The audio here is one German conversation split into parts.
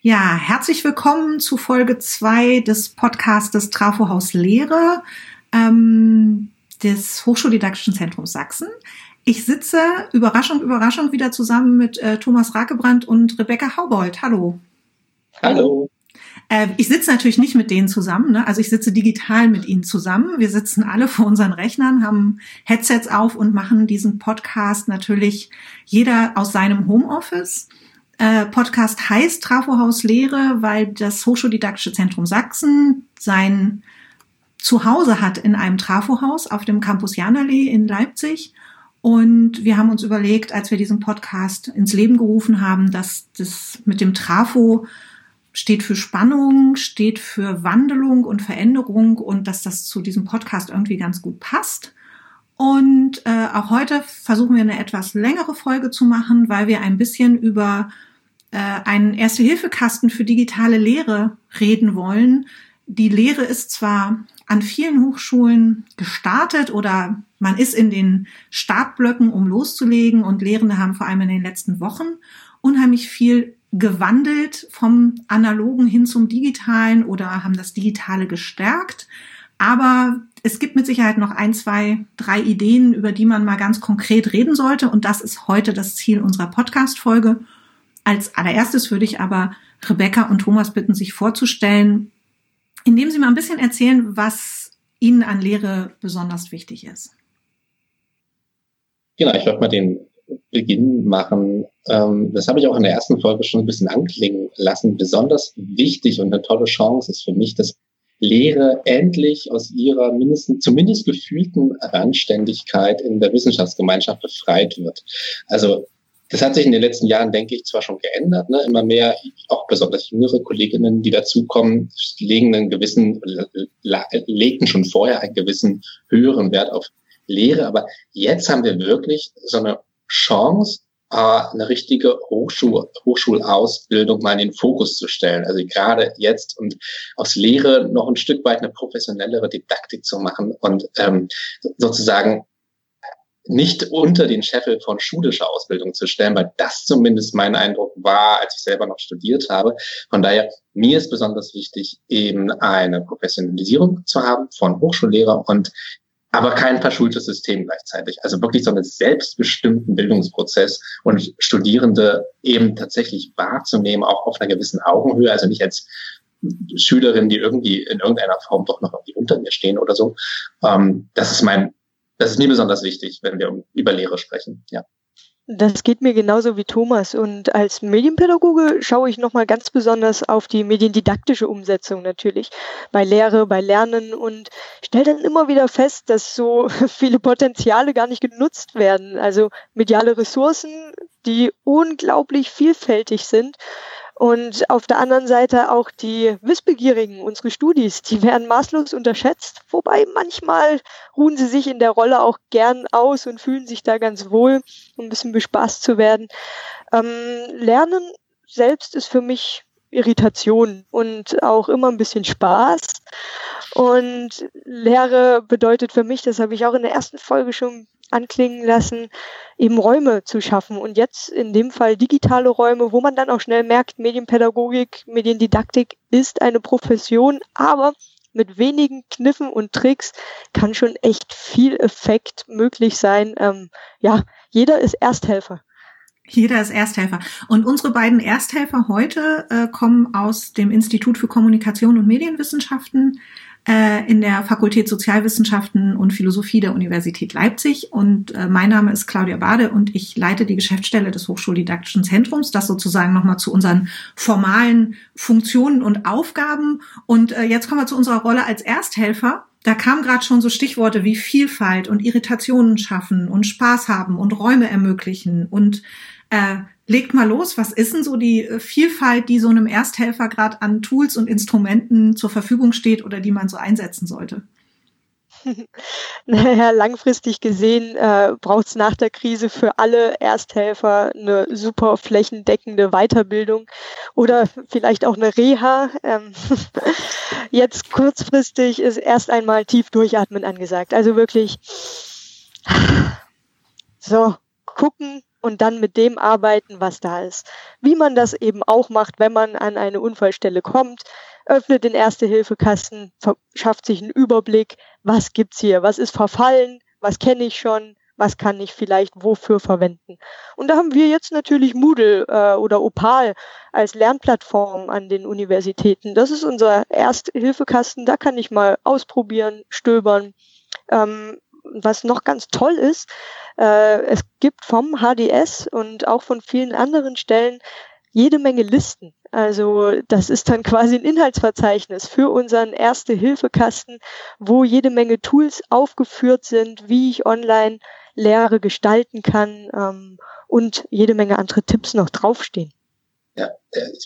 Ja, herzlich willkommen zu Folge 2 des Podcastes Trafohaus Lehre ähm, des Hochschuldidaktischen Zentrums Sachsen. Ich sitze, Überraschung, Überraschung, wieder zusammen mit äh, Thomas Rakebrand und Rebecca Haubold. Hallo. Hallo. Äh, ich sitze natürlich nicht mit denen zusammen, ne? also ich sitze digital mit ihnen zusammen. Wir sitzen alle vor unseren Rechnern, haben Headsets auf und machen diesen Podcast natürlich jeder aus seinem Homeoffice. Äh, Podcast heißt Trafohaus Lehre, weil das Hochschuldidaktische Zentrum Sachsen sein Zuhause hat in einem Trafohaus auf dem Campus Janallee in Leipzig. Und wir haben uns überlegt, als wir diesen Podcast ins Leben gerufen haben, dass das mit dem Trafo steht für Spannung, steht für Wandelung und Veränderung und dass das zu diesem Podcast irgendwie ganz gut passt. Und äh, auch heute versuchen wir eine etwas längere Folge zu machen, weil wir ein bisschen über äh, einen Erste-Hilfe-Kasten für digitale Lehre reden wollen. Die Lehre ist zwar an vielen Hochschulen gestartet oder man ist in den Startblöcken, um loszulegen und Lehrende haben vor allem in den letzten Wochen unheimlich viel gewandelt vom analogen hin zum digitalen oder haben das Digitale gestärkt. Aber es gibt mit Sicherheit noch ein, zwei, drei Ideen, über die man mal ganz konkret reden sollte. Und das ist heute das Ziel unserer Podcast-Folge. Als allererstes würde ich aber Rebecca und Thomas bitten, sich vorzustellen, indem sie mal ein bisschen erzählen, was ihnen an Lehre besonders wichtig ist. Genau, ich würde mal den Beginn machen. Ähm, das habe ich auch in der ersten Folge schon ein bisschen anklingen lassen. Besonders wichtig und eine tolle Chance ist für mich, dass Lehre endlich aus ihrer mindestens, zumindest gefühlten Randständigkeit in der Wissenschaftsgemeinschaft befreit wird. Also das hat sich in den letzten Jahren, denke ich, zwar schon geändert. Ne? Immer mehr, auch besonders jüngere Kolleginnen, die dazukommen, legen einen gewissen, legten schon vorher einen gewissen höheren Wert auf Lehre. Aber jetzt haben wir wirklich so eine Chance, äh, eine richtige Hochschul Hochschulausbildung mal in den Fokus zu stellen. Also gerade jetzt und aus Lehre noch ein Stück weit eine professionellere Didaktik zu machen und ähm, sozusagen nicht unter den Scheffel von schulischer Ausbildung zu stellen, weil das zumindest mein Eindruck war, als ich selber noch studiert habe. Von daher, mir ist besonders wichtig, eben eine Professionalisierung zu haben von Hochschullehrer und aber kein verschultes System gleichzeitig. Also wirklich so einen selbstbestimmten Bildungsprozess und Studierende eben tatsächlich wahrzunehmen, auch auf einer gewissen Augenhöhe, also nicht als Schülerin, die irgendwie in irgendeiner Form doch noch irgendwie unter mir stehen oder so. Ähm, das ist mein, das ist mir besonders wichtig, wenn wir über Lehre sprechen, ja. Das geht mir genauso wie Thomas. Und als Medienpädagoge schaue ich nochmal ganz besonders auf die mediendidaktische Umsetzung natürlich bei Lehre, bei Lernen und stelle dann immer wieder fest, dass so viele Potenziale gar nicht genutzt werden. Also mediale Ressourcen, die unglaublich vielfältig sind und auf der anderen Seite auch die Wissbegierigen, unsere Studis, die werden maßlos unterschätzt, wobei manchmal ruhen sie sich in der Rolle auch gern aus und fühlen sich da ganz wohl, um ein bisschen bespaßt zu werden. Ähm, Lernen selbst ist für mich Irritation und auch immer ein bisschen Spaß. Und Lehre bedeutet für mich, das habe ich auch in der ersten Folge schon anklingen lassen, eben Räume zu schaffen. Und jetzt in dem Fall digitale Räume, wo man dann auch schnell merkt, Medienpädagogik, Mediendidaktik ist eine Profession, aber mit wenigen Kniffen und Tricks kann schon echt viel Effekt möglich sein. Ähm, ja, jeder ist Ersthelfer. Jeder ist Ersthelfer. Und unsere beiden Ersthelfer heute äh, kommen aus dem Institut für Kommunikation und Medienwissenschaften in der Fakultät Sozialwissenschaften und Philosophie der Universität Leipzig. Und äh, mein Name ist Claudia Bade und ich leite die Geschäftsstelle des Hochschuldidaktischen Zentrums, das sozusagen nochmal zu unseren formalen Funktionen und Aufgaben. Und äh, jetzt kommen wir zu unserer Rolle als Ersthelfer. Da kamen gerade schon so Stichworte wie Vielfalt und Irritationen schaffen und Spaß haben und Räume ermöglichen und äh, legt mal los, was ist denn so die äh, Vielfalt, die so einem Ersthelfer gerade an Tools und Instrumenten zur Verfügung steht oder die man so einsetzen sollte? Naja, langfristig gesehen äh, braucht es nach der Krise für alle Ersthelfer eine super flächendeckende Weiterbildung oder vielleicht auch eine Reha. Ähm, jetzt kurzfristig ist erst einmal tief durchatmen angesagt. Also wirklich so gucken, und dann mit dem arbeiten, was da ist. Wie man das eben auch macht, wenn man an eine Unfallstelle kommt, öffnet den Erste-Hilfe-Kasten, schafft sich einen Überblick, was gibt's hier, was ist verfallen, was kenne ich schon, was kann ich vielleicht wofür verwenden. Und da haben wir jetzt natürlich Moodle äh, oder Opal als Lernplattform an den Universitäten. Das ist unser Ersthilfekasten, da kann ich mal ausprobieren, stöbern. Ähm, was noch ganz toll ist, äh, es gibt vom HDS und auch von vielen anderen Stellen jede Menge Listen. Also das ist dann quasi ein Inhaltsverzeichnis für unseren Erste-Hilfe-Kasten, wo jede Menge Tools aufgeführt sind, wie ich online Lehre gestalten kann ähm, und jede Menge andere Tipps noch draufstehen. Ja,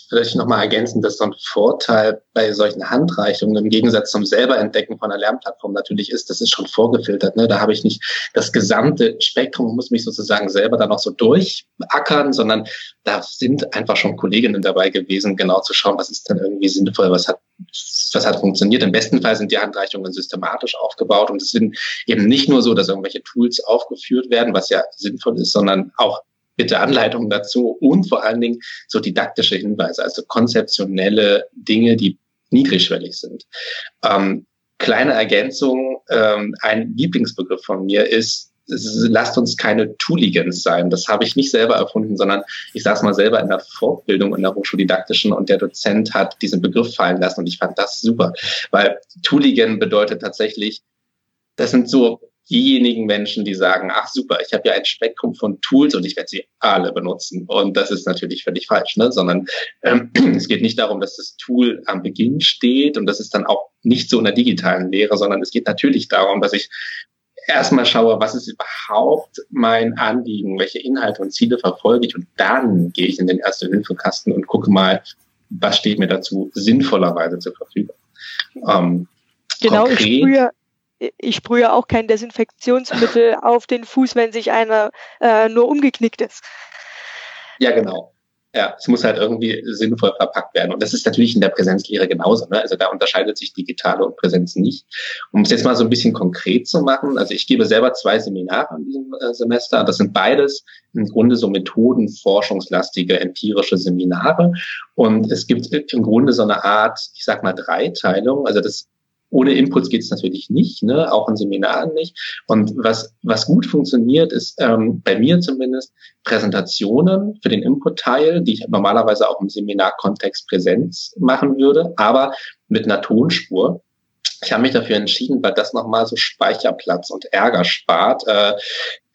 vielleicht nochmal ergänzen, dass so ein Vorteil bei solchen Handreichungen im Gegensatz zum selber Entdecken von einer Lernplattform natürlich ist, das ist schon vorgefiltert. Ne? Da habe ich nicht das gesamte Spektrum, muss mich sozusagen selber da noch so durchackern, sondern da sind einfach schon Kolleginnen dabei gewesen, genau zu schauen, was ist denn irgendwie sinnvoll, was hat, was hat funktioniert. Im besten Fall sind die Handreichungen systematisch aufgebaut und es sind eben nicht nur so, dass irgendwelche Tools aufgeführt werden, was ja sinnvoll ist, sondern auch bitte Anleitungen dazu und vor allen Dingen so didaktische Hinweise, also konzeptionelle Dinge, die niedrigschwellig sind. Ähm, kleine Ergänzung, ähm, ein Lieblingsbegriff von mir ist, lasst uns keine Tooligans sein. Das habe ich nicht selber erfunden, sondern ich saß mal selber in der Fortbildung in der Hochschuldidaktischen und der Dozent hat diesen Begriff fallen lassen und ich fand das super, weil Tooligan bedeutet tatsächlich, das sind so diejenigen Menschen, die sagen, ach super, ich habe ja ein Spektrum von Tools und ich werde sie alle benutzen. Und das ist natürlich völlig falsch, ne? sondern ähm, es geht nicht darum, dass das Tool am Beginn steht und das ist dann auch nicht so in der digitalen Lehre, sondern es geht natürlich darum, dass ich erstmal schaue, was ist überhaupt mein Anliegen, welche Inhalte und Ziele verfolge ich und dann gehe ich in den Erste-Hilfe-Kasten und gucke mal, was steht mir dazu sinnvollerweise zur Verfügung. Ähm, genau, konkret, ich sprühe, ich sprühe auch kein Desinfektionsmittel auf den Fuß, wenn sich einer äh, nur umgeknickt ist. Ja, genau. Ja, es muss halt irgendwie sinnvoll verpackt werden. Und das ist natürlich in der Präsenzlehre genauso. Ne? Also da unterscheidet sich digitale und Präsenz nicht. Um es jetzt mal so ein bisschen konkret zu machen, also ich gebe selber zwei Seminare in diesem äh, Semester. Das sind beides im Grunde so methodenforschungslastige empirische Seminare. Und es gibt im Grunde so eine Art, ich sag mal, Dreiteilung. Also das ohne Inputs geht es natürlich nicht, ne? auch in Seminaren nicht. Und was, was gut funktioniert, ist ähm, bei mir zumindest Präsentationen für den Input-Teil, die ich normalerweise auch im Seminarkontext Präsenz machen würde, aber mit einer Tonspur. Ich habe mich dafür entschieden, weil das nochmal so Speicherplatz und Ärger spart. Äh,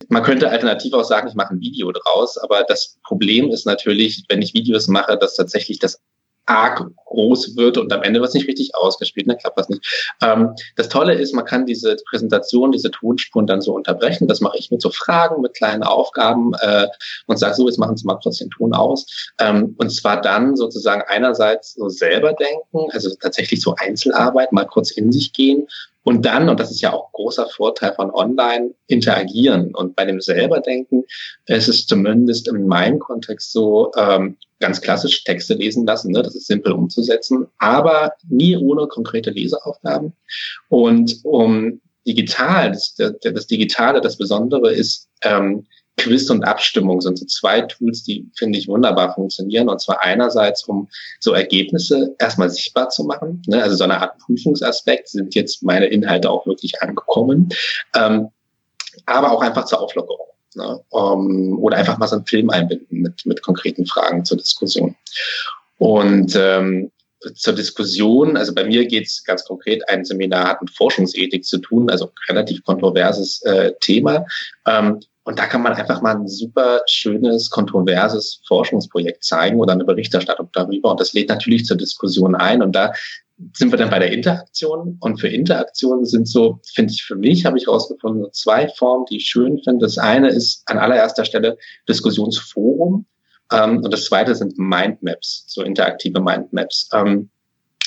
man könnte alternativ auch sagen, ich mache ein Video draus, aber das Problem ist natürlich, wenn ich Videos mache, dass tatsächlich das arg groß wird und am Ende wird es nicht richtig ausgespielt, dann ne, klappt das nicht. Ähm, das Tolle ist, man kann diese Präsentation, diese Tonspuren dann so unterbrechen. Das mache ich mit so Fragen, mit kleinen Aufgaben äh, und sage so, jetzt machen Sie mal kurz den Ton aus. Ähm, und zwar dann sozusagen einerseits so selber denken, also tatsächlich so Einzelarbeit, mal kurz in sich gehen und dann, und das ist ja auch großer Vorteil von online, interagieren. Und bei dem selber denken ist es zumindest in meinem Kontext so, ähm, ganz klassisch Texte lesen lassen, ne? das ist simpel umzusetzen, aber nie ohne konkrete Leseaufgaben. Und um digital, das, das Digitale, das Besondere ist, ähm, Quiz und Abstimmung sind so zwei Tools, die, finde ich, wunderbar funktionieren. Und zwar einerseits, um so Ergebnisse erstmal sichtbar zu machen. Ne? Also so eine Art Prüfungsaspekt, sind jetzt meine Inhalte auch wirklich angekommen. Ähm, aber auch einfach zur Auflockerung. Ne? Um, ähm, oder einfach mal so einen Film einbinden mit, mit konkreten Fragen zur Diskussion. Und ähm, zur Diskussion, also bei mir geht es ganz konkret, ein Seminar hat mit Forschungsethik zu tun, also relativ kontroverses äh, Thema. Ähm, und da kann man einfach mal ein super schönes, kontroverses Forschungsprojekt zeigen oder eine Berichterstattung darüber. Und das lädt natürlich zur Diskussion ein. Und da sind wir dann bei der Interaktion. Und für Interaktion sind so, finde ich für mich, habe ich herausgefunden, zwei Formen, die ich schön finde. Das eine ist an allererster Stelle Diskussionsforum. Ähm, und das zweite sind Mindmaps, so interaktive Mindmaps. Ähm,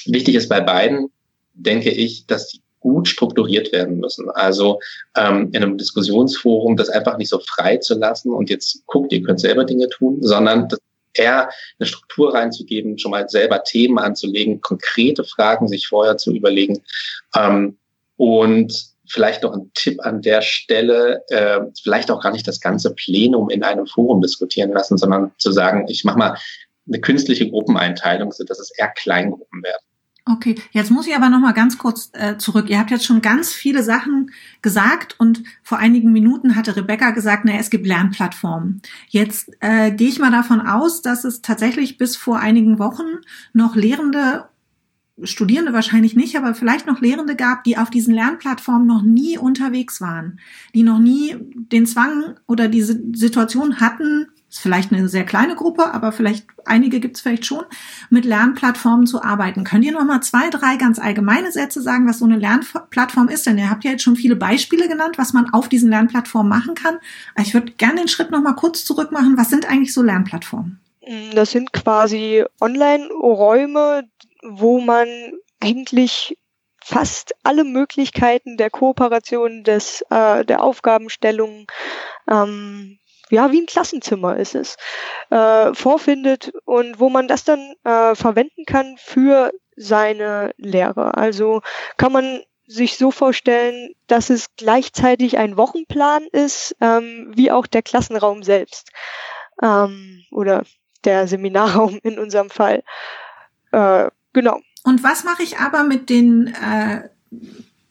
wichtig ist bei beiden, denke ich, dass die gut strukturiert werden müssen. Also ähm, in einem Diskussionsforum das einfach nicht so frei zu lassen und jetzt guckt, ihr könnt selber Dinge tun, sondern eher eine Struktur reinzugeben, schon mal selber Themen anzulegen, konkrete Fragen sich vorher zu überlegen ähm, und vielleicht noch ein Tipp an der Stelle, äh, vielleicht auch gar nicht das ganze Plenum in einem Forum diskutieren lassen, sondern zu sagen, ich mache mal eine künstliche Gruppeneinteilung, so dass es eher Kleingruppen werden. Okay, jetzt muss ich aber noch mal ganz kurz äh, zurück. Ihr habt jetzt schon ganz viele Sachen gesagt und vor einigen Minuten hatte Rebecca gesagt, naja, es gibt Lernplattformen. Jetzt äh, gehe ich mal davon aus, dass es tatsächlich bis vor einigen Wochen noch Lehrende Studierende wahrscheinlich nicht, aber vielleicht noch Lehrende gab, die auf diesen Lernplattformen noch nie unterwegs waren, die noch nie den Zwang oder diese Situation hatten, ist vielleicht eine sehr kleine Gruppe, aber vielleicht einige gibt es vielleicht schon, mit Lernplattformen zu arbeiten. Könnt ihr noch mal zwei, drei ganz allgemeine Sätze sagen, was so eine Lernplattform ist? Denn ihr habt ja jetzt schon viele Beispiele genannt, was man auf diesen Lernplattformen machen kann. Ich würde gerne den Schritt noch mal kurz zurück machen. Was sind eigentlich so Lernplattformen? Das sind quasi Online-Räume, wo man eigentlich fast alle Möglichkeiten der Kooperation, des, äh, der Aufgabenstellung, ähm, ja, wie ein Klassenzimmer ist es, äh, vorfindet und wo man das dann äh, verwenden kann für seine Lehre. Also kann man sich so vorstellen, dass es gleichzeitig ein Wochenplan ist, ähm, wie auch der Klassenraum selbst ähm, oder der Seminarraum in unserem Fall. Äh, genau. Und was mache ich aber mit den äh,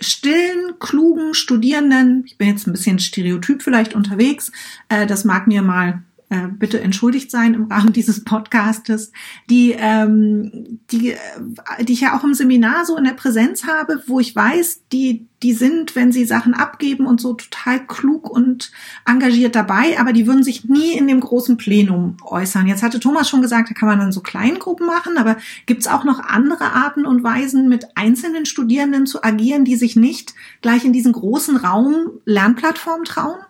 stillen, klugen Studierenden, ich bin jetzt ein bisschen stereotyp vielleicht unterwegs, äh, das mag mir mal äh, bitte entschuldigt sein im Rahmen dieses Podcastes, die, ähm, die, äh, die ich ja auch im Seminar so in der Präsenz habe, wo ich weiß, die, die sind, wenn sie Sachen abgeben und so total klug und engagiert dabei, aber die würden sich nie in dem großen Plenum äußern. Jetzt hatte Thomas schon gesagt, da kann man dann so Kleingruppen machen, aber gibt es auch noch andere Arten und Weisen, mit einzelnen Studierenden zu agieren, die sich nicht gleich in diesen großen Raum Lernplattform trauen?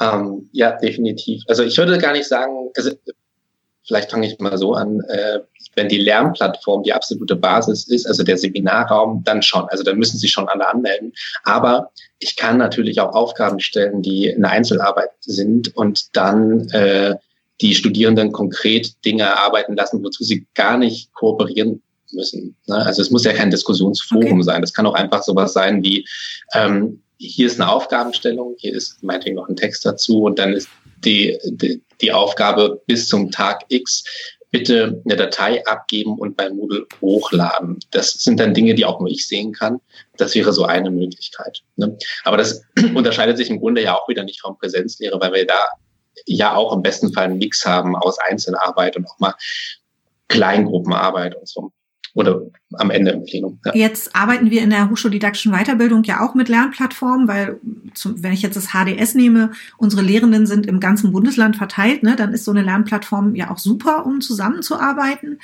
Ähm, ja, definitiv. Also ich würde gar nicht sagen, also vielleicht fange ich mal so an, äh, wenn die Lernplattform die absolute Basis ist, also der Seminarraum, dann schon. Also dann müssen sich schon alle anmelden. Aber ich kann natürlich auch Aufgaben stellen, die eine Einzelarbeit sind und dann äh, die Studierenden konkret Dinge erarbeiten lassen, wozu sie gar nicht kooperieren müssen. Ne? Also es muss ja kein Diskussionsforum okay. sein. Das kann auch einfach sowas sein wie ähm, hier ist eine Aufgabenstellung, hier ist meinetwegen noch ein Text dazu und dann ist die, die, die Aufgabe bis zum Tag X bitte eine Datei abgeben und bei Moodle hochladen. Das sind dann Dinge, die auch nur ich sehen kann. Das wäre so eine Möglichkeit. Ne? Aber das unterscheidet sich im Grunde ja auch wieder nicht vom Präsenzlehre, weil wir da ja auch im besten Fall einen Mix haben aus Einzelarbeit und auch mal Kleingruppenarbeit und so oder am Ende im Plenum. Ja. Jetzt arbeiten wir in der hochschuldidaktischen Weiterbildung ja auch mit Lernplattformen, weil zum, wenn ich jetzt das HDS nehme, unsere Lehrenden sind im ganzen Bundesland verteilt, ne, dann ist so eine Lernplattform ja auch super, um zusammenzuarbeiten.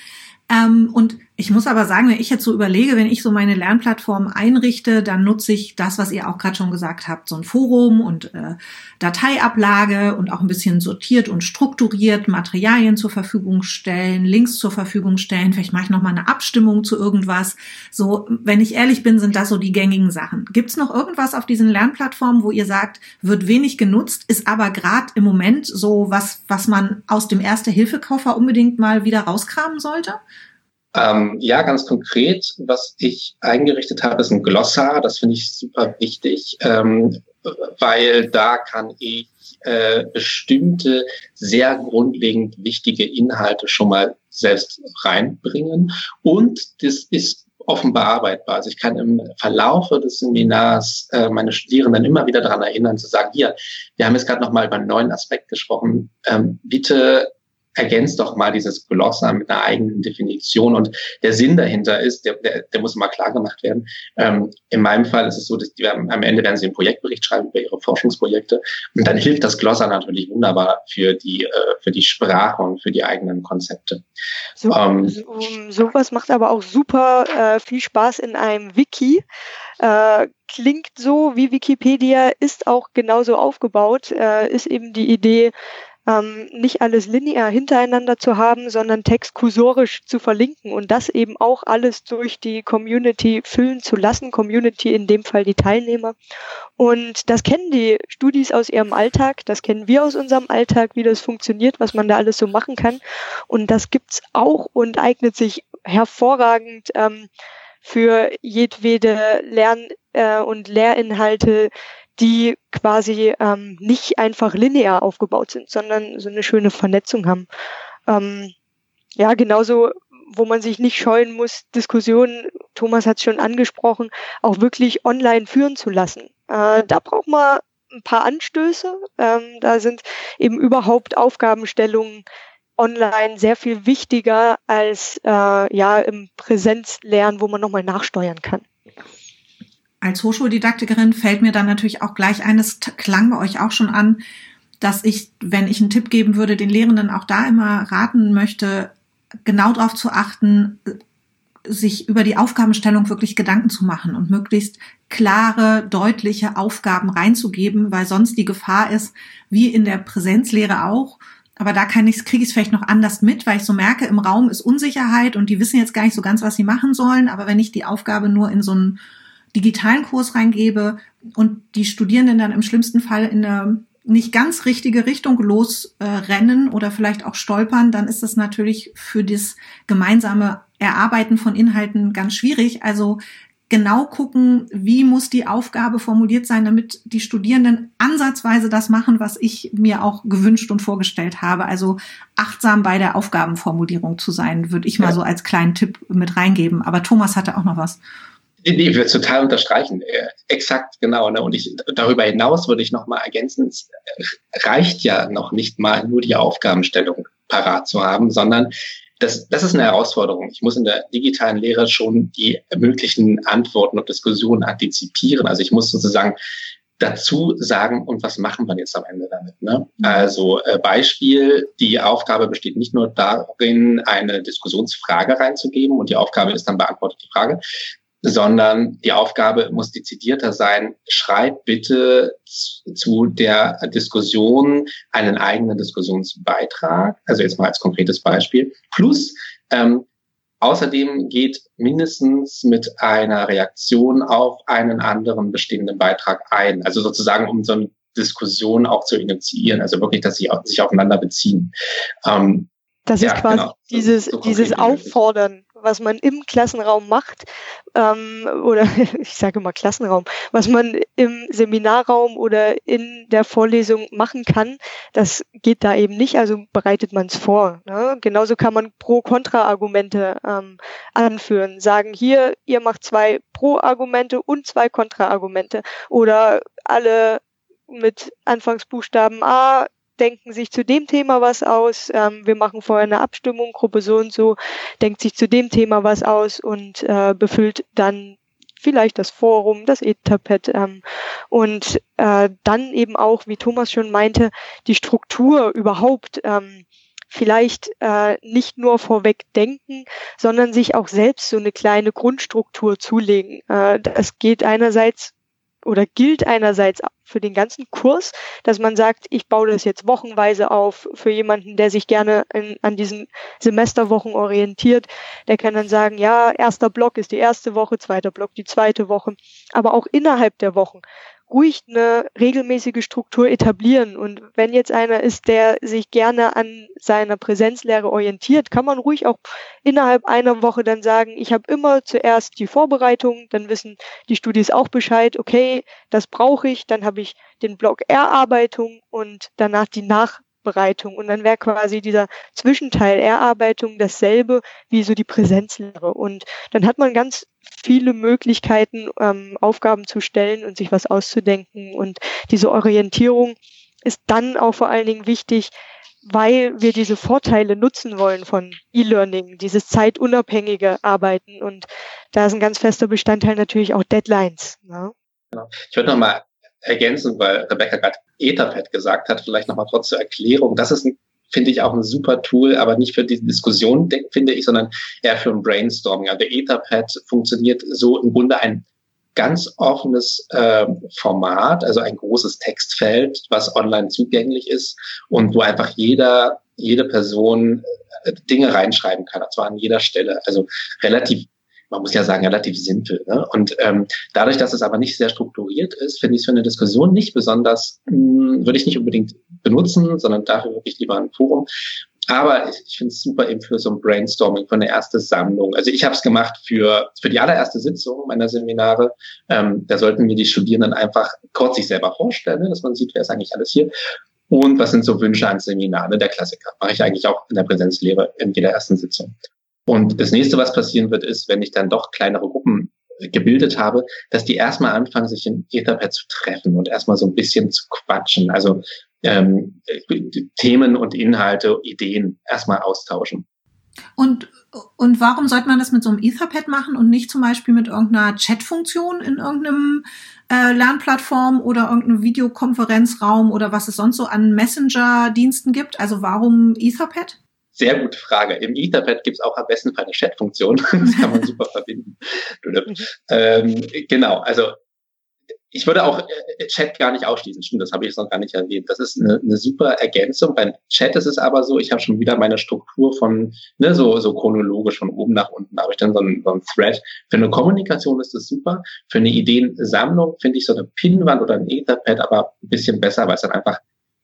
Ähm, und ich muss aber sagen, wenn ich jetzt so überlege, wenn ich so meine Lernplattform einrichte, dann nutze ich das, was ihr auch gerade schon gesagt habt, so ein Forum und äh, Dateiablage und auch ein bisschen sortiert und strukturiert Materialien zur Verfügung stellen, Links zur Verfügung stellen. Vielleicht mache ich noch mal eine Abstimmung zu irgendwas. So, wenn ich ehrlich bin, sind das so die gängigen Sachen. Gibt es noch irgendwas auf diesen Lernplattformen, wo ihr sagt, wird wenig genutzt, ist aber gerade im Moment so was, was man aus dem Erste-Hilfe-Koffer unbedingt mal wieder rauskramen sollte? Ähm, ja, ganz konkret, was ich eingerichtet habe, ist ein Glossar. Das finde ich super wichtig, ähm, weil da kann ich äh, bestimmte sehr grundlegend wichtige Inhalte schon mal selbst reinbringen. Und das ist offen bearbeitbar. Also ich kann im Verlaufe des Seminars äh, meine Studierenden immer wieder daran erinnern, zu sagen, hier, wir haben jetzt gerade noch mal über einen neuen Aspekt gesprochen. Ähm, bitte ergänzt doch mal dieses Glossar mit einer eigenen Definition. Und der Sinn dahinter ist, der, der, der muss mal klar gemacht werden. Ähm, in meinem Fall ist es so, dass die, am Ende werden sie einen Projektbericht schreiben über ihre Forschungsprojekte. Und dann hilft das Glossar natürlich wunderbar für die, äh, für die Sprache und für die eigenen Konzepte. So, ähm, so, sowas macht aber auch super äh, viel Spaß in einem Wiki. Äh, klingt so wie Wikipedia, ist auch genauso aufgebaut, äh, ist eben die Idee, ähm, nicht alles linear hintereinander zu haben, sondern Text kursorisch zu verlinken und das eben auch alles durch die Community füllen zu lassen. Community in dem Fall die Teilnehmer. Und das kennen die Studis aus ihrem Alltag, das kennen wir aus unserem Alltag, wie das funktioniert, was man da alles so machen kann. Und das gibt's auch und eignet sich hervorragend ähm, für jedwede Lern äh, und Lehrinhalte, die quasi ähm, nicht einfach linear aufgebaut sind, sondern so eine schöne Vernetzung haben. Ähm, ja, genauso, wo man sich nicht scheuen muss, Diskussionen, Thomas hat es schon angesprochen, auch wirklich online führen zu lassen. Äh, da braucht man ein paar Anstöße. Ähm, da sind eben überhaupt Aufgabenstellungen online sehr viel wichtiger als äh, ja im Präsenzlernen, wo man nochmal nachsteuern kann. Als Hochschuldidaktikerin fällt mir dann natürlich auch gleich eines, klang bei euch auch schon an, dass ich, wenn ich einen Tipp geben würde, den Lehrenden auch da immer raten möchte, genau darauf zu achten, sich über die Aufgabenstellung wirklich Gedanken zu machen und möglichst klare, deutliche Aufgaben reinzugeben, weil sonst die Gefahr ist, wie in der Präsenzlehre auch, aber da kann ich, kriege ich es vielleicht noch anders mit, weil ich so merke, im Raum ist Unsicherheit und die wissen jetzt gar nicht so ganz, was sie machen sollen. Aber wenn ich die Aufgabe nur in so einen digitalen Kurs reingebe und die Studierenden dann im schlimmsten Fall in eine nicht ganz richtige Richtung losrennen äh, oder vielleicht auch stolpern, dann ist das natürlich für das gemeinsame Erarbeiten von Inhalten ganz schwierig. Also genau gucken, wie muss die Aufgabe formuliert sein, damit die Studierenden ansatzweise das machen, was ich mir auch gewünscht und vorgestellt habe. Also achtsam bei der Aufgabenformulierung zu sein, würde ich mal ja. so als kleinen Tipp mit reingeben. Aber Thomas hatte auch noch was. Nee, ich würde total unterstreichen. Äh, exakt, genau. Ne? Und ich, darüber hinaus würde ich noch mal ergänzen, es reicht ja noch nicht mal nur die Aufgabenstellung parat zu haben, sondern das, das ist eine Herausforderung. Ich muss in der digitalen Lehre schon die möglichen Antworten und Diskussionen antizipieren. Also ich muss sozusagen dazu sagen, und was machen wir jetzt am Ende damit? Ne? Mhm. Also äh, Beispiel, die Aufgabe besteht nicht nur darin, eine Diskussionsfrage reinzugeben und die Aufgabe ist dann beantwortet die Frage, sondern die Aufgabe muss dezidierter sein. Schreib bitte zu der Diskussion einen eigenen Diskussionsbeitrag, also jetzt mal als konkretes Beispiel. Plus, ähm, außerdem geht mindestens mit einer Reaktion auf einen anderen bestehenden Beitrag ein. Also sozusagen, um so eine Diskussion auch zu initiieren, also wirklich, dass sie sich aufeinander beziehen. Ähm, das ja, ist quasi genau. dieses, so dieses Auffordern was man im Klassenraum macht, ähm, oder ich sage mal Klassenraum, was man im Seminarraum oder in der Vorlesung machen kann, das geht da eben nicht, also bereitet man es vor. Ne? Genauso kann man Pro-Kontra-Argumente ähm, anführen, sagen hier, ihr macht zwei Pro-Argumente und zwei Kontra-Argumente oder alle mit Anfangsbuchstaben A denken sich zu dem Thema was aus, ähm, wir machen vorher eine Abstimmung, Gruppe so und so, denkt sich zu dem Thema was aus und äh, befüllt dann vielleicht das Forum, das Etapet ähm, und äh, dann eben auch, wie Thomas schon meinte, die Struktur überhaupt ähm, vielleicht äh, nicht nur vorweg denken, sondern sich auch selbst so eine kleine Grundstruktur zulegen. Äh, das geht einerseits oder gilt einerseits für den ganzen Kurs, dass man sagt, ich baue das jetzt wochenweise auf für jemanden, der sich gerne in, an diesen Semesterwochen orientiert. Der kann dann sagen, ja, erster Block ist die erste Woche, zweiter Block die zweite Woche. Aber auch innerhalb der Wochen ruhig eine regelmäßige Struktur etablieren. Und wenn jetzt einer ist, der sich gerne an seiner Präsenzlehre orientiert, kann man ruhig auch innerhalb einer Woche dann sagen, ich habe immer zuerst die Vorbereitung, dann wissen die Studis auch Bescheid, okay, das brauche ich, dann habe ich den Block Erarbeitung und danach die Nachbereitung. Und dann wäre quasi dieser Zwischenteil Erarbeitung dasselbe wie so die Präsenzlehre. Und dann hat man ganz viele Möglichkeiten, ähm, Aufgaben zu stellen und sich was auszudenken. Und diese Orientierung ist dann auch vor allen Dingen wichtig, weil wir diese Vorteile nutzen wollen von E-Learning, dieses zeitunabhängige Arbeiten. Und da ist ein ganz fester Bestandteil natürlich auch Deadlines. Ne? Genau. Ich würde nochmal ergänzen, weil Rebecca gerade Etherpad gesagt hat, vielleicht nochmal trotz zur Erklärung. Das ist finde ich auch ein super Tool, aber nicht für die Diskussion, finde ich, sondern eher für ein Brainstorming. Also der Etherpad funktioniert so im Grunde ein ganz offenes äh, Format, also ein großes Textfeld, was online zugänglich ist und wo einfach jeder, jede Person äh, Dinge reinschreiben kann, und zwar an jeder Stelle. Also relativ man muss ja sagen, relativ simpel. Ne? Und ähm, dadurch, dass es aber nicht sehr strukturiert ist, finde ich es für eine Diskussion nicht besonders, mh, hm, würde ich nicht unbedingt benutzen, sondern dafür wirklich lieber ein Forum. Aber ich, ich finde es super eben für so ein Brainstorming, für eine erste Sammlung. Also ich habe es gemacht für, für die allererste Sitzung meiner Seminare. Ähm, da sollten mir die Studierenden einfach kurz sich selber vorstellen, ne, dass man sieht, wer ist eigentlich alles hier. Und was sind so Wünsche an Seminare, der Klassiker. Mache ich eigentlich auch in der Präsenzlehre in jeder ersten Sitzung. Und das nächste, was passieren wird, ist, wenn ich dann doch kleinere Gruppen gebildet habe, dass die erstmal anfangen, sich in Etherpad zu treffen und erstmal so ein bisschen zu quatschen. Also ähm, Themen und Inhalte, Ideen erstmal austauschen. Und, und warum sollte man das mit so einem Etherpad machen und nicht zum Beispiel mit irgendeiner Chatfunktion in irgendeinem äh, Lernplattform oder irgendeinem Videokonferenzraum oder was es sonst so an Messenger-Diensten gibt? Also warum Etherpad? Sehr gute Frage. Im Etherpad gibt es auch am besten eine Chat-Funktion. das kann man super verbinden. ähm, genau, also ich würde auch äh, Chat gar nicht ausschließen. Stimmt, das habe ich jetzt noch gar nicht erwähnt. Das ist eine, eine super Ergänzung. Beim Chat ist es aber so, ich habe schon wieder meine Struktur von, ne, so, so chronologisch von oben nach unten. Habe ich dann so einen, so einen Thread. Für eine Kommunikation ist das super. Für eine Ideensammlung finde ich so eine Pinwand oder ein Etherpad aber ein bisschen besser, weil es dann einfach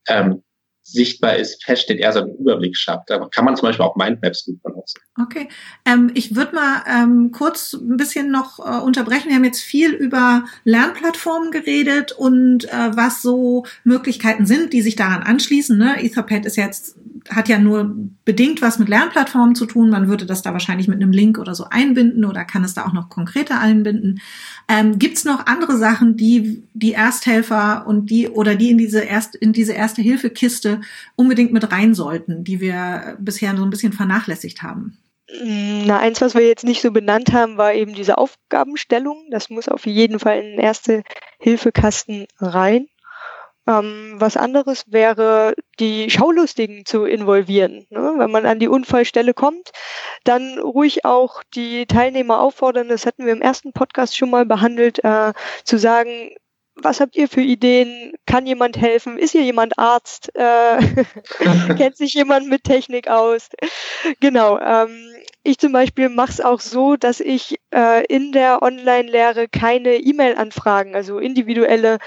ähm, sichtbar ist, feststeht, eher so einen Überblick schafft. Da kann man zum Beispiel auch Mindmaps gut benutzen. Okay. Ähm, ich würde mal ähm, kurz ein bisschen noch äh, unterbrechen. Wir haben jetzt viel über Lernplattformen geredet und äh, was so Möglichkeiten sind, die sich daran anschließen. Ne? Etherpad ist jetzt hat ja nur bedingt was mit Lernplattformen zu tun. Man würde das da wahrscheinlich mit einem Link oder so einbinden oder kann es da auch noch konkreter einbinden. Ähm, Gibt es noch andere Sachen, die die Ersthelfer und die oder die in diese erst in diese erste Hilfekiste unbedingt mit rein sollten, die wir bisher so ein bisschen vernachlässigt haben? Na, eins, was wir jetzt nicht so benannt haben, war eben diese Aufgabenstellung. Das muss auf jeden Fall in den erste Hilfekasten rein. Ähm, was anderes wäre, die Schaulustigen zu involvieren. Ne? Wenn man an die Unfallstelle kommt, dann ruhig auch die Teilnehmer auffordern, das hatten wir im ersten Podcast schon mal behandelt, äh, zu sagen, was habt ihr für Ideen? Kann jemand helfen? Ist hier jemand Arzt? Äh, kennt sich jemand mit Technik aus? Genau. Ähm, ich zum Beispiel mache es auch so, dass ich äh, in der Online-Lehre keine E-Mail-Anfragen, also individuelle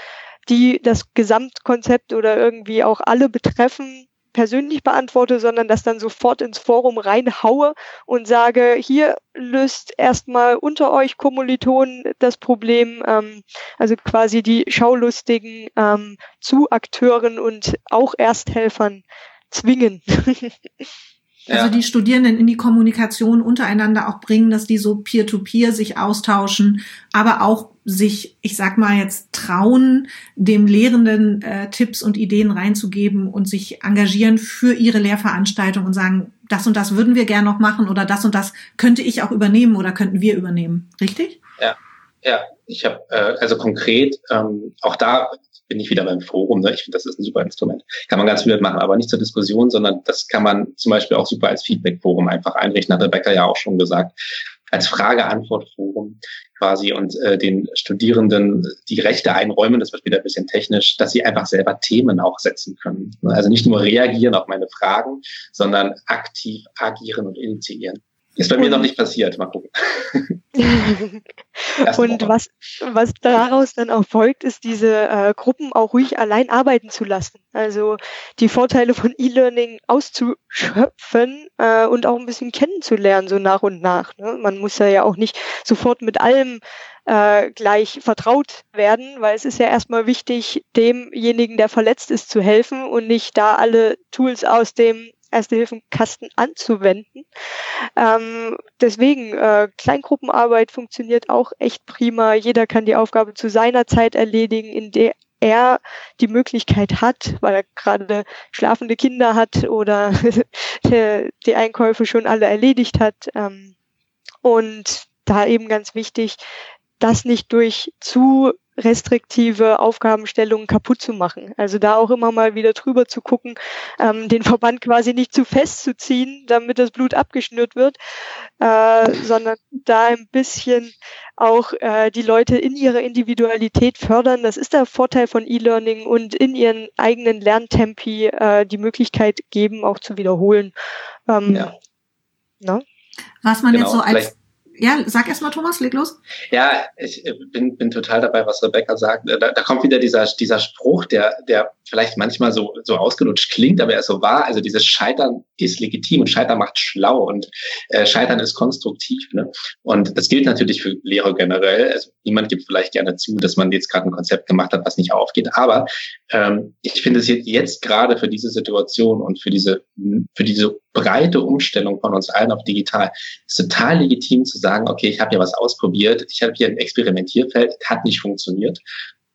die das Gesamtkonzept oder irgendwie auch alle betreffen, persönlich beantworte, sondern das dann sofort ins Forum reinhaue und sage, hier löst erstmal unter euch Kommilitonen das Problem, ähm, also quasi die Schaulustigen ähm, zu Akteuren und auch Ersthelfern zwingen. Also die Studierenden in die Kommunikation untereinander auch bringen, dass die so peer-to-peer -peer sich austauschen, aber auch sich, ich sag mal jetzt, trauen, dem Lehrenden äh, Tipps und Ideen reinzugeben und sich engagieren für ihre Lehrveranstaltung und sagen, das und das würden wir gern noch machen oder das und das könnte ich auch übernehmen oder könnten wir übernehmen. Richtig? Ja, ja. Ich habe äh, also konkret ähm, auch da bin ich wieder beim Forum. Ne? Ich finde, das ist ein super Instrument. Kann man ganz viel machen, aber nicht zur Diskussion, sondern das kann man zum Beispiel auch super als Feedback-Forum einfach einrichten, hat Rebecca ja auch schon gesagt. Als Frage-Antwort-Forum quasi und äh, den Studierenden die Rechte einräumen, das wird wieder ein bisschen technisch, dass sie einfach selber Themen auch setzen können. Also nicht nur reagieren auf meine Fragen, sondern aktiv agieren und initiieren. Ist bei mir noch nicht passiert. Mal gucken. und was, was daraus dann auch folgt, ist diese äh, Gruppen auch ruhig allein arbeiten zu lassen. Also die Vorteile von E-Learning auszuschöpfen äh, und auch ein bisschen kennenzulernen, so nach und nach. Ne? Man muss ja, ja auch nicht sofort mit allem äh, gleich vertraut werden, weil es ist ja erstmal wichtig, demjenigen, der verletzt ist, zu helfen und nicht da alle Tools aus dem Erste-Hilfen-Kasten anzuwenden. Ähm, deswegen, äh, Kleingruppenarbeit funktioniert auch echt prima. Jeder kann die Aufgabe zu seiner Zeit erledigen, in der er die Möglichkeit hat, weil er gerade schlafende Kinder hat oder die Einkäufe schon alle erledigt hat. Ähm, und da eben ganz wichtig, das nicht durch zu restriktive Aufgabenstellungen kaputt zu machen. Also da auch immer mal wieder drüber zu gucken, ähm, den Verband quasi nicht zu fest zu ziehen, damit das Blut abgeschnürt wird, äh, sondern da ein bisschen auch äh, die Leute in ihrer Individualität fördern. Das ist der Vorteil von E-Learning und in ihren eigenen Lerntempi äh, die Möglichkeit geben, auch zu wiederholen. Ähm, ja. ne? Was man genau, jetzt so als ja, sag erst mal, Thomas, leg los. Ja, ich bin, bin total dabei, was Rebecca sagt. Da, da kommt wieder dieser, dieser Spruch, der, der vielleicht manchmal so, so ausgelutscht klingt, aber er ist so wahr. Also dieses Scheitern ist legitim und Scheitern macht schlau und äh, Scheitern ist konstruktiv. Ne? Und das gilt natürlich für Lehrer generell. Also niemand gibt vielleicht gerne zu, dass man jetzt gerade ein Konzept gemacht hat, was nicht aufgeht. Aber ähm, ich finde es jetzt, jetzt gerade für diese Situation und für diese, für diese breite Umstellung von uns allen auf digital ist total legitim zu sagen, okay, ich habe ja was ausprobiert, ich habe hier ein Experimentierfeld, hat nicht funktioniert.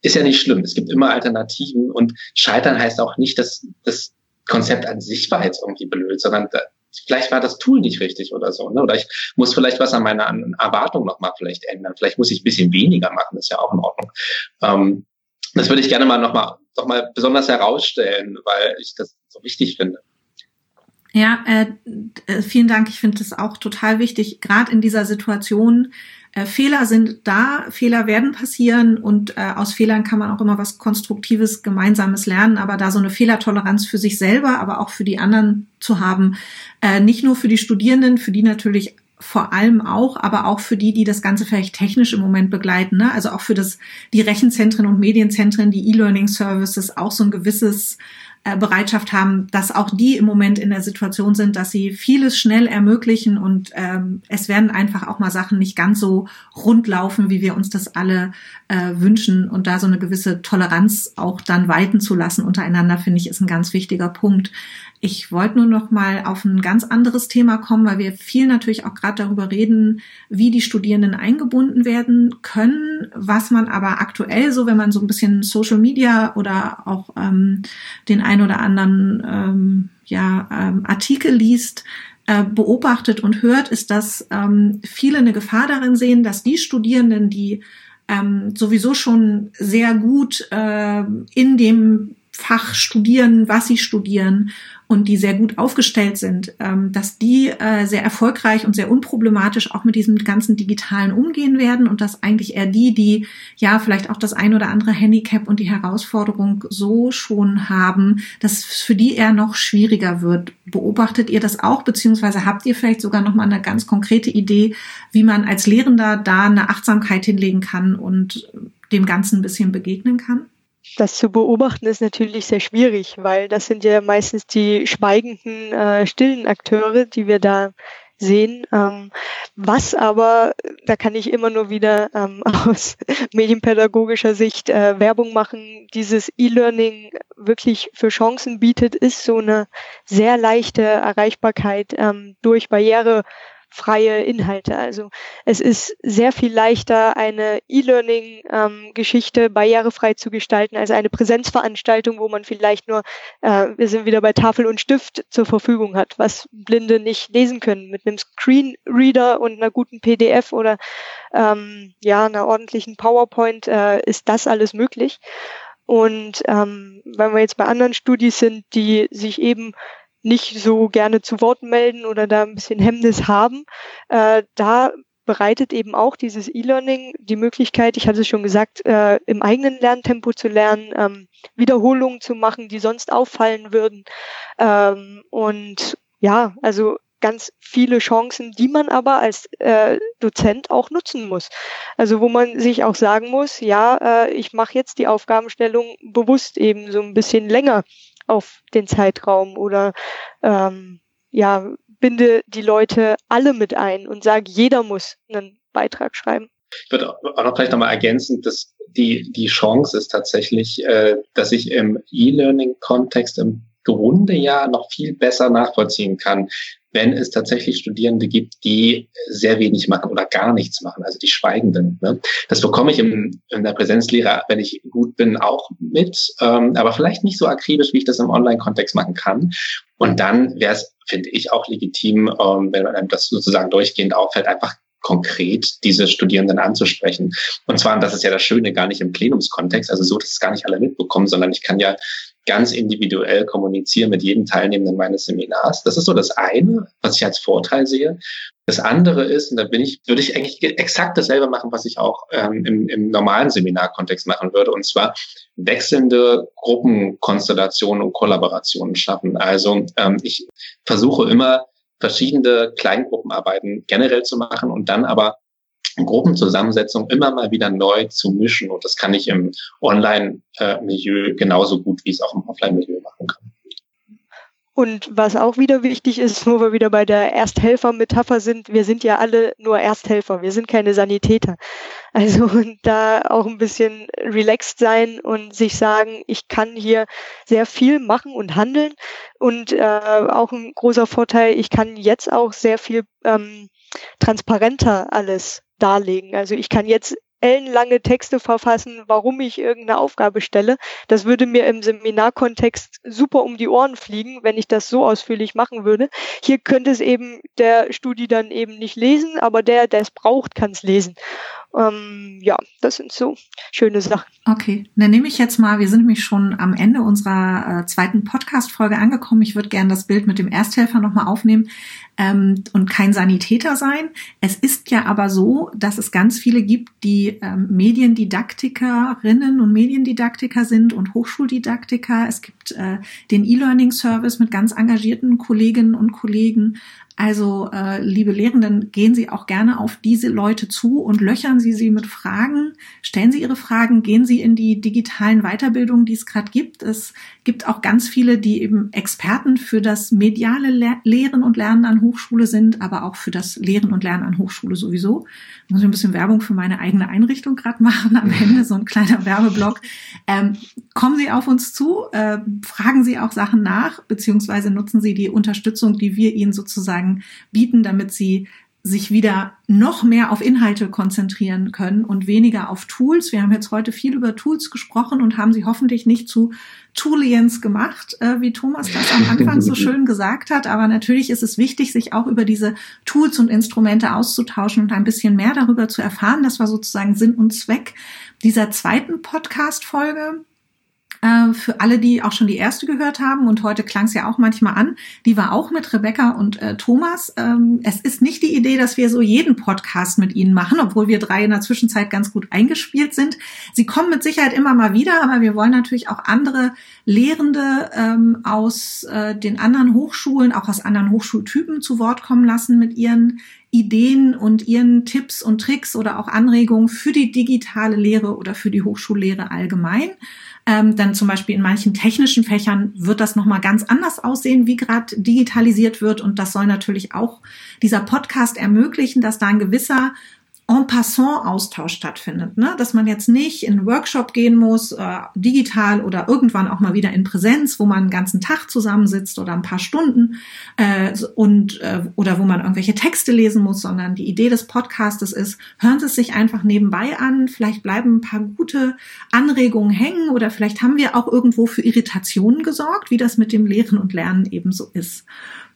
Ist ja nicht schlimm. Es gibt immer Alternativen und Scheitern heißt auch nicht, dass das Konzept an sich war jetzt irgendwie blöd, sondern vielleicht war das Tool nicht richtig oder so. Ne? Oder ich muss vielleicht was an meiner Erwartung nochmal vielleicht ändern. Vielleicht muss ich ein bisschen weniger machen, ist ja auch in Ordnung. Ähm, das würde ich gerne mal nochmal noch mal besonders herausstellen, weil ich das so wichtig finde. Ja, äh, äh, vielen Dank. Ich finde das auch total wichtig, gerade in dieser Situation. Äh, Fehler sind da, Fehler werden passieren und äh, aus Fehlern kann man auch immer was Konstruktives, Gemeinsames lernen. Aber da so eine Fehlertoleranz für sich selber, aber auch für die anderen zu haben, äh, nicht nur für die Studierenden, für die natürlich vor allem auch, aber auch für die, die das Ganze vielleicht technisch im Moment begleiten. Ne? Also auch für das, die Rechenzentren und Medienzentren, die E-Learning-Services auch so ein gewisses Bereitschaft haben, dass auch die im Moment in der Situation sind, dass sie vieles schnell ermöglichen und ähm, es werden einfach auch mal Sachen nicht ganz so rund laufen, wie wir uns das alle äh, wünschen und da so eine gewisse Toleranz auch dann walten zu lassen untereinander, finde ich, ist ein ganz wichtiger Punkt. Ich wollte nur noch mal auf ein ganz anderes Thema kommen, weil wir viel natürlich auch gerade darüber reden, wie die Studierenden eingebunden werden können, was man aber aktuell so, wenn man so ein bisschen Social Media oder auch ähm, den ein oder anderen ähm, ja, ähm, Artikel liest, äh, beobachtet und hört, ist, dass ähm, viele eine Gefahr darin sehen, dass die Studierenden, die ähm, sowieso schon sehr gut äh, in dem Fach studieren, was sie studieren und die sehr gut aufgestellt sind, ähm, dass die äh, sehr erfolgreich und sehr unproblematisch auch mit diesem ganzen Digitalen umgehen werden und dass eigentlich eher die, die ja vielleicht auch das ein oder andere Handicap und die Herausforderung so schon haben, dass es für die eher noch schwieriger wird. Beobachtet ihr das auch, beziehungsweise habt ihr vielleicht sogar noch mal eine ganz konkrete Idee, wie man als Lehrender da eine Achtsamkeit hinlegen kann und dem Ganzen ein bisschen begegnen kann? Das zu beobachten ist natürlich sehr schwierig, weil das sind ja meistens die schweigenden, äh, stillen Akteure, die wir da sehen. Ähm, was aber, da kann ich immer nur wieder ähm, aus medienpädagogischer Sicht äh, Werbung machen, dieses E-Learning wirklich für Chancen bietet, ist so eine sehr leichte Erreichbarkeit ähm, durch Barriere freie Inhalte. Also es ist sehr viel leichter, eine E-Learning-Geschichte ähm, barrierefrei zu gestalten als eine Präsenzveranstaltung, wo man vielleicht nur, äh, wir sind wieder bei Tafel und Stift zur Verfügung hat, was Blinde nicht lesen können. Mit einem Screenreader und einer guten PDF oder ähm, ja, einer ordentlichen PowerPoint äh, ist das alles möglich. Und ähm, wenn wir jetzt bei anderen Studis sind, die sich eben nicht so gerne zu Wort melden oder da ein bisschen Hemmnis haben, äh, da bereitet eben auch dieses E-Learning die Möglichkeit, ich hatte es schon gesagt, äh, im eigenen Lerntempo zu lernen, ähm, Wiederholungen zu machen, die sonst auffallen würden. Ähm, und ja, also ganz viele Chancen, die man aber als äh, Dozent auch nutzen muss. Also wo man sich auch sagen muss, ja, äh, ich mache jetzt die Aufgabenstellung bewusst eben so ein bisschen länger auf den Zeitraum oder ähm, ja, binde die Leute alle mit ein und sage, jeder muss einen Beitrag schreiben. Ich würde auch noch vielleicht nochmal ergänzen, dass die, die Chance ist tatsächlich, äh, dass ich im E-Learning-Kontext im Grunde ja noch viel besser nachvollziehen kann, wenn es tatsächlich Studierende gibt, die sehr wenig machen oder gar nichts machen, also die Schweigenden. Ne? Das bekomme ich im, in der Präsenzlehre, wenn ich gut bin, auch mit, ähm, aber vielleicht nicht so akribisch, wie ich das im Online-Kontext machen kann. Und dann wäre es, finde ich, auch legitim, ähm, wenn man das sozusagen durchgehend auffällt, einfach konkret diese Studierenden anzusprechen. Und zwar, und das ist ja das Schöne, gar nicht im Plenumskontext, also so, dass es gar nicht alle mitbekommen, sondern ich kann ja ganz individuell kommunizieren mit jedem Teilnehmenden meines Seminars. Das ist so das eine, was ich als Vorteil sehe. Das andere ist, und da bin ich, würde ich eigentlich exakt dasselbe machen, was ich auch ähm, im, im normalen Seminarkontext machen würde, und zwar wechselnde Gruppenkonstellationen und Kollaborationen schaffen. Also ähm, ich versuche immer verschiedene Kleingruppenarbeiten generell zu machen und dann aber Gruppenzusammensetzung immer mal wieder neu zu mischen. Und das kann ich im Online-Milieu genauso gut, wie ich es auch im Offline-Milieu machen kann. Und was auch wieder wichtig ist, wo wir wieder bei der Ersthelfer-Metapher sind, wir sind ja alle nur Ersthelfer, wir sind keine Sanitäter. Also da auch ein bisschen relaxed sein und sich sagen, ich kann hier sehr viel machen und handeln. Und äh, auch ein großer Vorteil, ich kann jetzt auch sehr viel ähm, transparenter alles darlegen. Also ich kann jetzt ellenlange Texte verfassen, warum ich irgendeine Aufgabe stelle. Das würde mir im Seminarkontext super um die Ohren fliegen, wenn ich das so ausführlich machen würde. Hier könnte es eben der Studi dann eben nicht lesen, aber der, der es braucht, kann es lesen. Ähm, ja, das sind so schöne Sachen. Okay, dann nehme ich jetzt mal, wir sind nämlich schon am Ende unserer äh, zweiten Podcast-Folge angekommen. Ich würde gerne das Bild mit dem Ersthelfer nochmal aufnehmen ähm, und kein Sanitäter sein. Es ist ja aber so, dass es ganz viele gibt, die ähm, Mediendidaktikerinnen und Mediendidaktiker sind und Hochschuldidaktiker. Es gibt äh, den E-Learning-Service mit ganz engagierten Kolleginnen und Kollegen. Also, äh, liebe Lehrenden, gehen Sie auch gerne auf diese Leute zu und löchern Sie sie mit Fragen. Stellen Sie Ihre Fragen, gehen Sie in die digitalen Weiterbildungen, die es gerade gibt. Es gibt auch ganz viele, die eben Experten für das mediale Lehren und Lernen an Hochschule sind, aber auch für das Lehren und Lernen an Hochschule sowieso. Ich muss ein bisschen Werbung für meine eigene Einrichtung gerade machen am Ende, so ein kleiner Werbeblock. Ähm, kommen Sie auf uns zu, äh, fragen Sie auch Sachen nach, beziehungsweise nutzen Sie die Unterstützung, die wir Ihnen sozusagen bieten, damit Sie sich wieder noch mehr auf Inhalte konzentrieren können und weniger auf Tools. Wir haben jetzt heute viel über Tools gesprochen und haben sie hoffentlich nicht zu Toolians gemacht, äh, wie Thomas das am Anfang so schön gesagt hat. Aber natürlich ist es wichtig, sich auch über diese Tools und Instrumente auszutauschen und ein bisschen mehr darüber zu erfahren. Das war sozusagen Sinn und Zweck dieser zweiten Podcast-Folge. Äh, für alle, die auch schon die erste gehört haben und heute klang es ja auch manchmal an, die war auch mit Rebecca und äh, Thomas. Ähm, es ist nicht die Idee, dass wir so jeden Podcast mit ihnen machen, obwohl wir drei in der Zwischenzeit ganz gut eingespielt sind. Sie kommen mit Sicherheit immer mal wieder, aber wir wollen natürlich auch andere Lehrende ähm, aus äh, den anderen Hochschulen, auch aus anderen Hochschultypen zu Wort kommen lassen mit ihren Ideen und ihren Tipps und Tricks oder auch Anregungen für die digitale Lehre oder für die Hochschullehre allgemein. Ähm, dann zum Beispiel in manchen technischen Fächern wird das nochmal ganz anders aussehen, wie gerade digitalisiert wird. Und das soll natürlich auch dieser Podcast ermöglichen, dass da ein gewisser en passant Austausch stattfindet, ne? dass man jetzt nicht in einen Workshop gehen muss, äh, digital oder irgendwann auch mal wieder in Präsenz, wo man einen ganzen Tag zusammensitzt oder ein paar Stunden äh, und äh, oder wo man irgendwelche Texte lesen muss, sondern die Idee des Podcastes ist, hören Sie es sich einfach nebenbei an, vielleicht bleiben ein paar gute Anregungen hängen oder vielleicht haben wir auch irgendwo für Irritationen gesorgt, wie das mit dem Lehren und Lernen ebenso ist.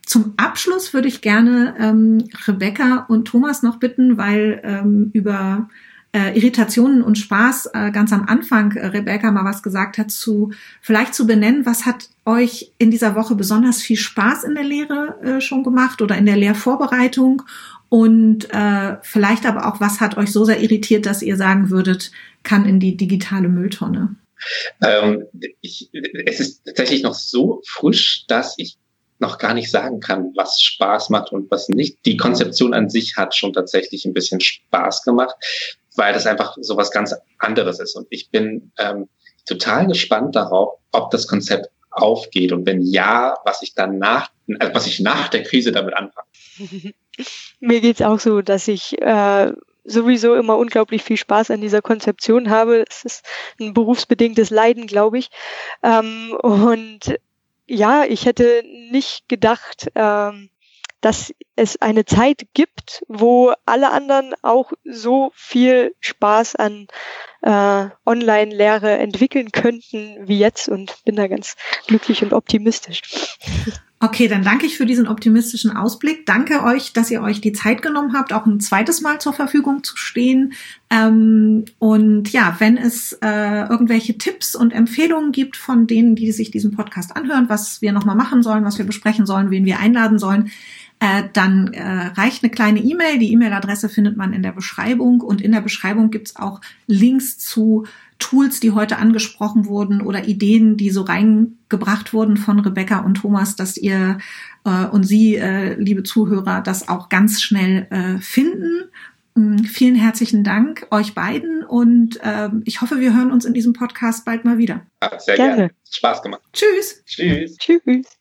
Zum Abschluss würde ich gerne ähm, Rebecca und Thomas noch bitten, weil ähm, über äh, Irritationen und Spaß äh, ganz am Anfang äh, Rebecca mal was gesagt hat, zu vielleicht zu benennen, was hat euch in dieser Woche besonders viel Spaß in der Lehre äh, schon gemacht oder in der Lehrvorbereitung und äh, vielleicht aber auch, was hat euch so sehr irritiert, dass ihr sagen würdet, kann in die digitale Mülltonne? Ähm, ich, es ist tatsächlich noch so frisch, dass ich noch gar nicht sagen kann, was Spaß macht und was nicht. Die Konzeption an sich hat schon tatsächlich ein bisschen Spaß gemacht, weil das einfach so was ganz anderes ist. Und ich bin ähm, total gespannt darauf, ob das Konzept aufgeht und wenn ja, was ich dann nach, also was ich nach der Krise damit anfange. Mir geht's auch so, dass ich äh, sowieso immer unglaublich viel Spaß an dieser Konzeption habe. Es ist ein berufsbedingtes Leiden, glaube ich. Ähm, und ja, ich hätte nicht gedacht, ähm, dass es eine Zeit gibt, wo alle anderen auch so viel Spaß an äh, Online-Lehre entwickeln könnten wie jetzt und bin da ganz glücklich und optimistisch. Okay, dann danke ich für diesen optimistischen Ausblick. Danke euch, dass ihr euch die Zeit genommen habt, auch ein zweites Mal zur Verfügung zu stehen. Ähm, und ja, wenn es äh, irgendwelche Tipps und Empfehlungen gibt von denen, die sich diesen Podcast anhören, was wir nochmal machen sollen, was wir besprechen sollen, wen wir einladen sollen, äh, dann äh, reicht eine kleine E-Mail. Die E-Mail-Adresse findet man in der Beschreibung und in der Beschreibung gibt's auch Links zu Tools, die heute angesprochen wurden oder Ideen, die so reingebracht wurden von Rebecca und Thomas, dass ihr äh, und Sie, äh, liebe Zuhörer, das auch ganz schnell äh, finden. Ähm, vielen herzlichen Dank euch beiden und äh, ich hoffe, wir hören uns in diesem Podcast bald mal wieder. Hat sehr gerne. gerne. Spaß gemacht. Tschüss. Tschüss. Tschüss.